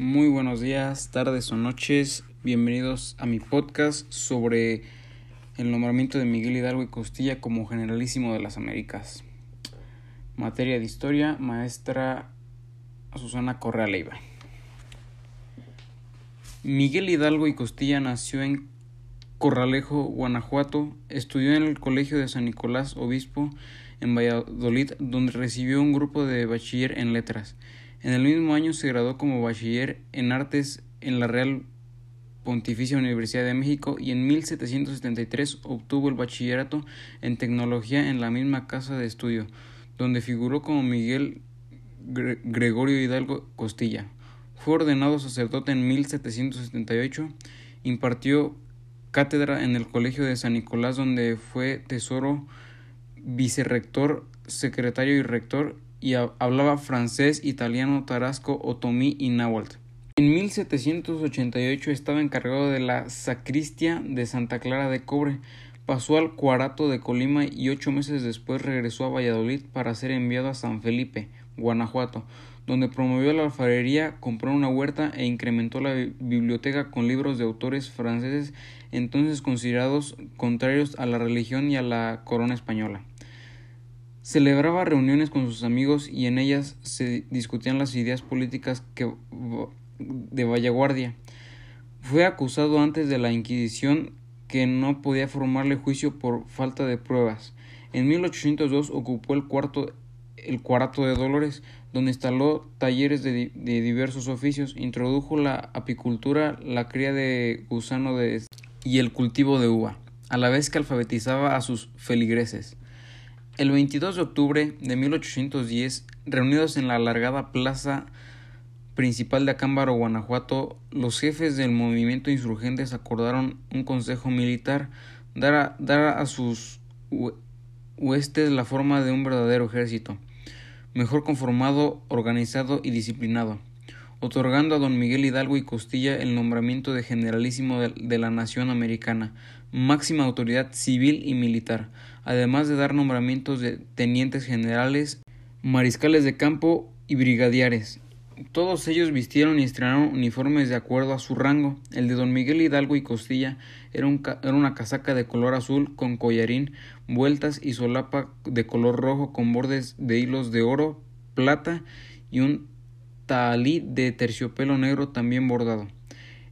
Muy buenos días, tardes o noches. Bienvenidos a mi podcast sobre el nombramiento de Miguel Hidalgo y Costilla como Generalísimo de las Américas. Materia de Historia, maestra Susana Correa Leiva. Miguel Hidalgo y Costilla nació en Corralejo, Guanajuato. Estudió en el Colegio de San Nicolás Obispo en Valladolid, donde recibió un grupo de bachiller en letras. En el mismo año se graduó como bachiller en artes en la Real Pontificia Universidad de México y en 1773 obtuvo el bachillerato en tecnología en la misma casa de estudio, donde figuró como Miguel Gregorio Hidalgo Costilla. Fue ordenado sacerdote en 1778, impartió cátedra en el Colegio de San Nicolás, donde fue tesoro, vicerrector, secretario y rector, y hablaba francés, italiano, tarasco, otomí y náhuatl. En 1788 estaba encargado de la sacristía de Santa Clara de Cobre, pasó al Cuarato de Colima y ocho meses después regresó a Valladolid para ser enviado a San Felipe, Guanajuato, donde promovió la alfarería, compró una huerta e incrementó la biblioteca con libros de autores franceses entonces considerados contrarios a la religión y a la corona española. Celebraba reuniones con sus amigos y en ellas se discutían las ideas políticas de Vallaguardia. Fue acusado antes de la Inquisición que no podía formarle juicio por falta de pruebas. En 1802 ocupó el cuarto el cuarto de Dolores, donde instaló talleres de, de, diversos oficios, introdujo la apicultura, la cría de gusano de, y el cultivo de uva, a la vez que alfabetizaba a sus feligreses. El 22 de octubre de 1810, reunidos en la alargada plaza principal de Acámbaro, Guanajuato, los jefes del movimiento insurgentes acordaron un consejo militar dar a, dar a sus huestes la forma de un verdadero ejército, mejor conformado, organizado y disciplinado, otorgando a don Miguel Hidalgo y Costilla el nombramiento de generalísimo de, de la nación americana, máxima autoridad civil y militar, además de dar nombramientos de tenientes generales, mariscales de campo y brigadiares. Todos ellos vistieron y estrenaron uniformes de acuerdo a su rango. El de don Miguel Hidalgo y Costilla era, un era, una casaca de color azul con collarín, vueltas y solapa de color rojo con bordes de hilos de oro, plata y un talí de terciopelo negro también bordado.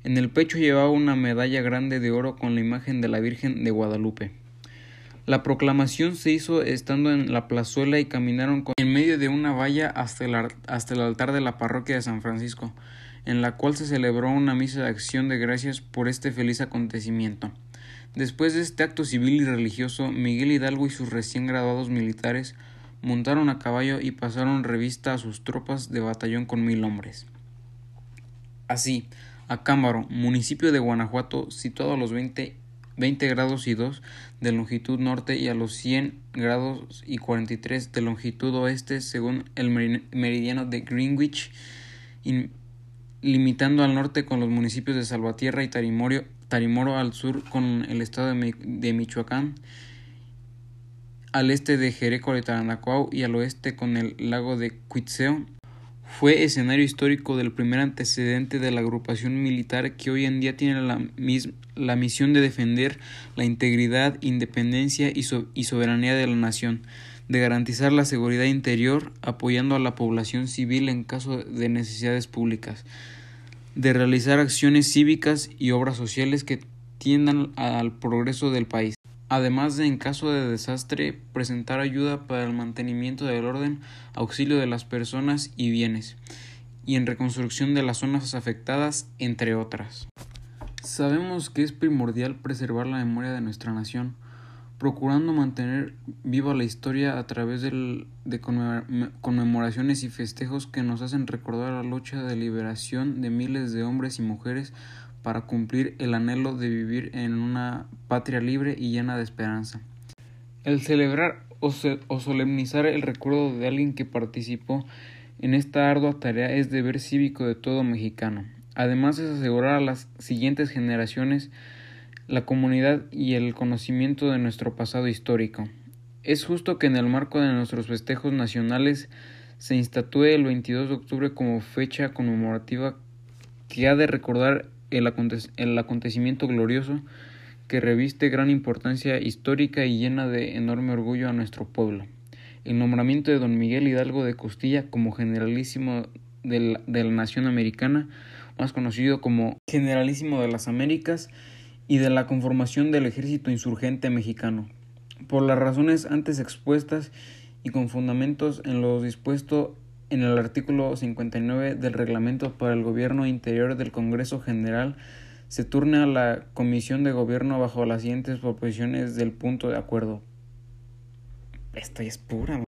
En el pecho llevaba una medalla grande de oro con la imagen de la Virgen de Guadalupe. La proclamación se hizo estando en la plazuela y caminaron en medio de una valla hasta el, hasta el altar de la parroquia de San Francisco, en la cual se celebró una misa de acción de gracias por este feliz acontecimiento. Después de este acto civil y religioso, Miguel Hidalgo y sus recién graduados militares montaron a caballo y pasaron revista a sus tropas de batallón con mil hombres. Así, Acámbaro, municipio de Guanajuato, situado a los 20 20 grados y 2 de longitud norte y a los 100 grados y 43 de longitud oeste según el meridiano de Greenwich, limitando al norte con los municipios de Salvatierra y Tarimoro, Tarimoro al sur con el estado de, de Michoacán, al este de Jereco de Taranacuau y al oeste con el lago de Cuitzeo fue escenario histórico del primer antecedente de la agrupación militar que hoy en día tiene la, la misión de defender la integridad, independencia y, y soberanía de la nación, de garantizar la seguridad interior apoyando a la población civil en caso de necesidades públicas, de realizar acciones cívicas y obras sociales que tiendan al progreso del país además de en caso de desastre presentar ayuda para el mantenimiento del orden, auxilio de las personas y bienes, y en reconstrucción de las zonas afectadas, entre otras. Sabemos que es primordial preservar la memoria de nuestra nación, procurando mantener viva la historia a través de conmemoraciones y festejos que nos hacen recordar la lucha de liberación de miles de hombres y mujeres para cumplir el anhelo de vivir en una patria libre y llena de esperanza. El celebrar o, solemnizar el recuerdo de alguien que participó en esta ardua tarea es deber cívico de todo mexicano. Además es asegurar a las siguientes generaciones la comunidad y el conocimiento de nuestro pasado histórico. Es justo que en el marco de nuestros festejos nacionales se instatúe el 22 de octubre como fecha conmemorativa que ha de recordar el, acontecimiento glorioso que reviste gran importancia histórica y llena de enorme orgullo a nuestro pueblo. El nombramiento de don Miguel Hidalgo de Costilla como generalísimo de la, nación americana, más conocido como generalísimo de las Américas, y de la conformación del ejército insurgente mexicano. Por las razones antes expuestas y con fundamentos en lo dispuesto en el artículo 59 del reglamento para el gobierno interior del Congreso General se turna a la Comisión de Gobierno bajo las siguientes proposiciones del punto de acuerdo. Esta es pura.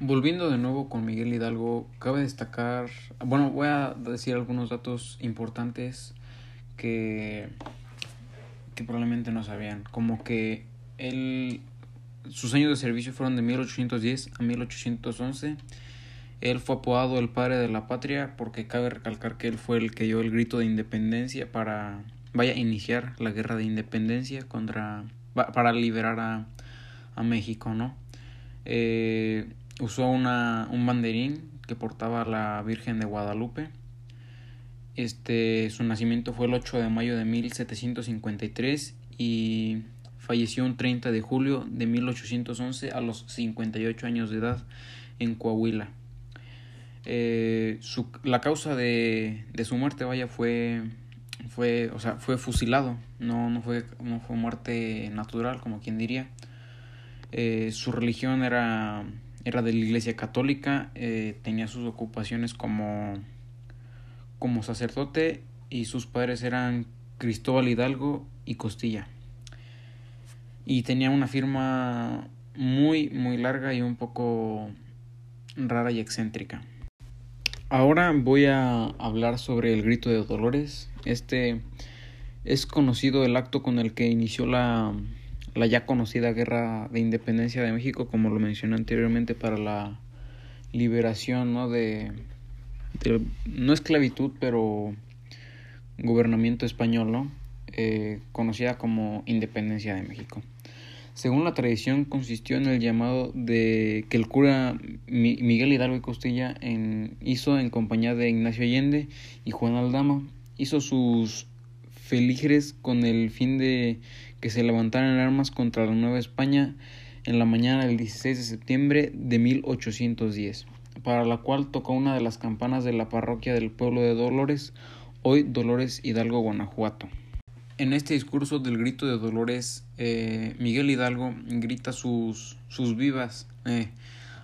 Volviendo de nuevo con Miguel Hidalgo, cabe destacar, bueno, voy a decir algunos datos importantes que, que probablemente no sabían, como que él, sus años de servicio fueron de 1810 a 1811 él fue apodado el padre de la patria porque cabe recalcar que él fue el que dio el grito de independencia para vaya iniciar la guerra de independencia contra para liberar a, a México, ¿no? Eh, usó una, un banderín que portaba la Virgen de Guadalupe. Este, su nacimiento fue el 8 de mayo de 1753 y falleció un 30 de julio de 1811 a los 58 años de edad en Coahuila. Eh, su, la causa de, de, su muerte, vaya, fue, fue, o sea, fue fusilado, no, no, fue, no fue muerte natural, como quien diría. Eh, su religión era, era de la iglesia católica, eh, tenía sus ocupaciones como, como sacerdote y sus padres eran Cristóbal Hidalgo y Costilla. Y tenía una firma muy, muy larga y un poco rara y excéntrica. Ahora voy a hablar sobre el grito de Dolores. Este es conocido el acto con el que inició la, ya conocida guerra de independencia de México, como lo mencioné anteriormente, para la liberación ¿no? de, de no esclavitud, pero gobernamiento español, ¿no? Eh, conocida como Independencia de México. Según la tradición, consistió en el llamado de que el cura Miguel Hidalgo y Costilla en, hizo en compañía de Ignacio Allende y Juan Aldama. Hizo sus feligres con el fin de que se levantaran armas contra la Nueva España en la mañana del 16 de septiembre de 1810, para la cual tocó una de las campanas de la parroquia del pueblo de Dolores, hoy Dolores Hidalgo, Guanajuato. En este discurso del grito de Dolores, eh, Miguel Hidalgo grita sus, sus vivas eh,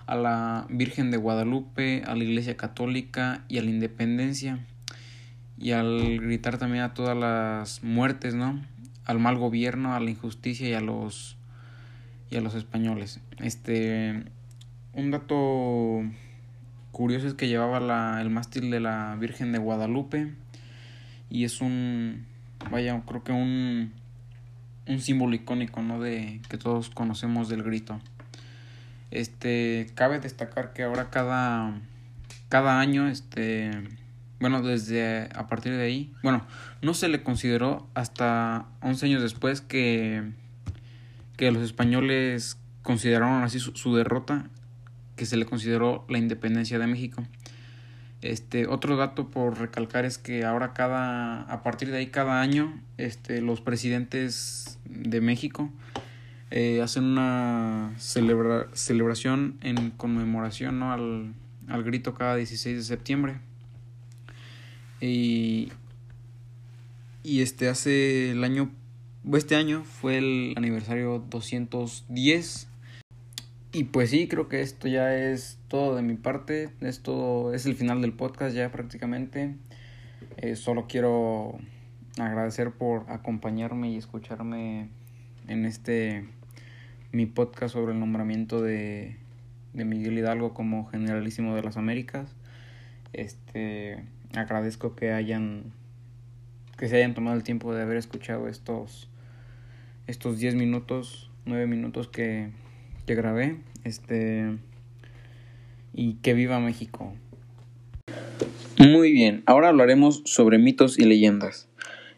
a la Virgen de Guadalupe, a la Iglesia Católica y a la Independencia, y al gritar también a todas las muertes, ¿no? Al mal gobierno, a la injusticia y a los y a los españoles. Este un dato curioso es que llevaba la, el mástil de la Virgen de Guadalupe y es un vaya, creo que un, un símbolo icónico, ¿no? De que todos conocemos del grito. Este, cabe destacar que ahora cada, cada año, este, bueno, desde a partir de ahí, bueno, no se le consideró hasta 11 años después que, que los españoles consideraron así su, su derrota, que se le consideró la independencia de México. Este, otro dato por recalcar es que ahora cada, a partir de ahí cada año, este, los presidentes de México eh, hacen una celebra, celebración en conmemoración ¿no? al, al grito cada 16 de septiembre. Y, y este hace el año, este año fue el aniversario 210 y pues sí, creo que esto ya es todo de mi parte. Esto es el final del podcast ya prácticamente. Eh, solo quiero agradecer por acompañarme y escucharme en este mi podcast sobre el nombramiento de, de Miguel Hidalgo como generalísimo de las Américas. Este agradezco que hayan que se hayan tomado el tiempo de haber escuchado estos estos 10 minutos, 9 minutos que que grabé. Este. Y que viva México. Muy bien, ahora hablaremos sobre mitos y leyendas.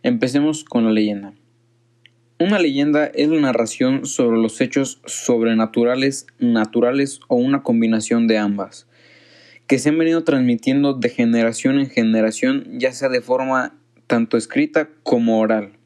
Empecemos con la leyenda. Una leyenda es la narración sobre los hechos sobrenaturales, naturales o una combinación de ambas, que se han venido transmitiendo de generación en generación, ya sea de forma tanto escrita como oral.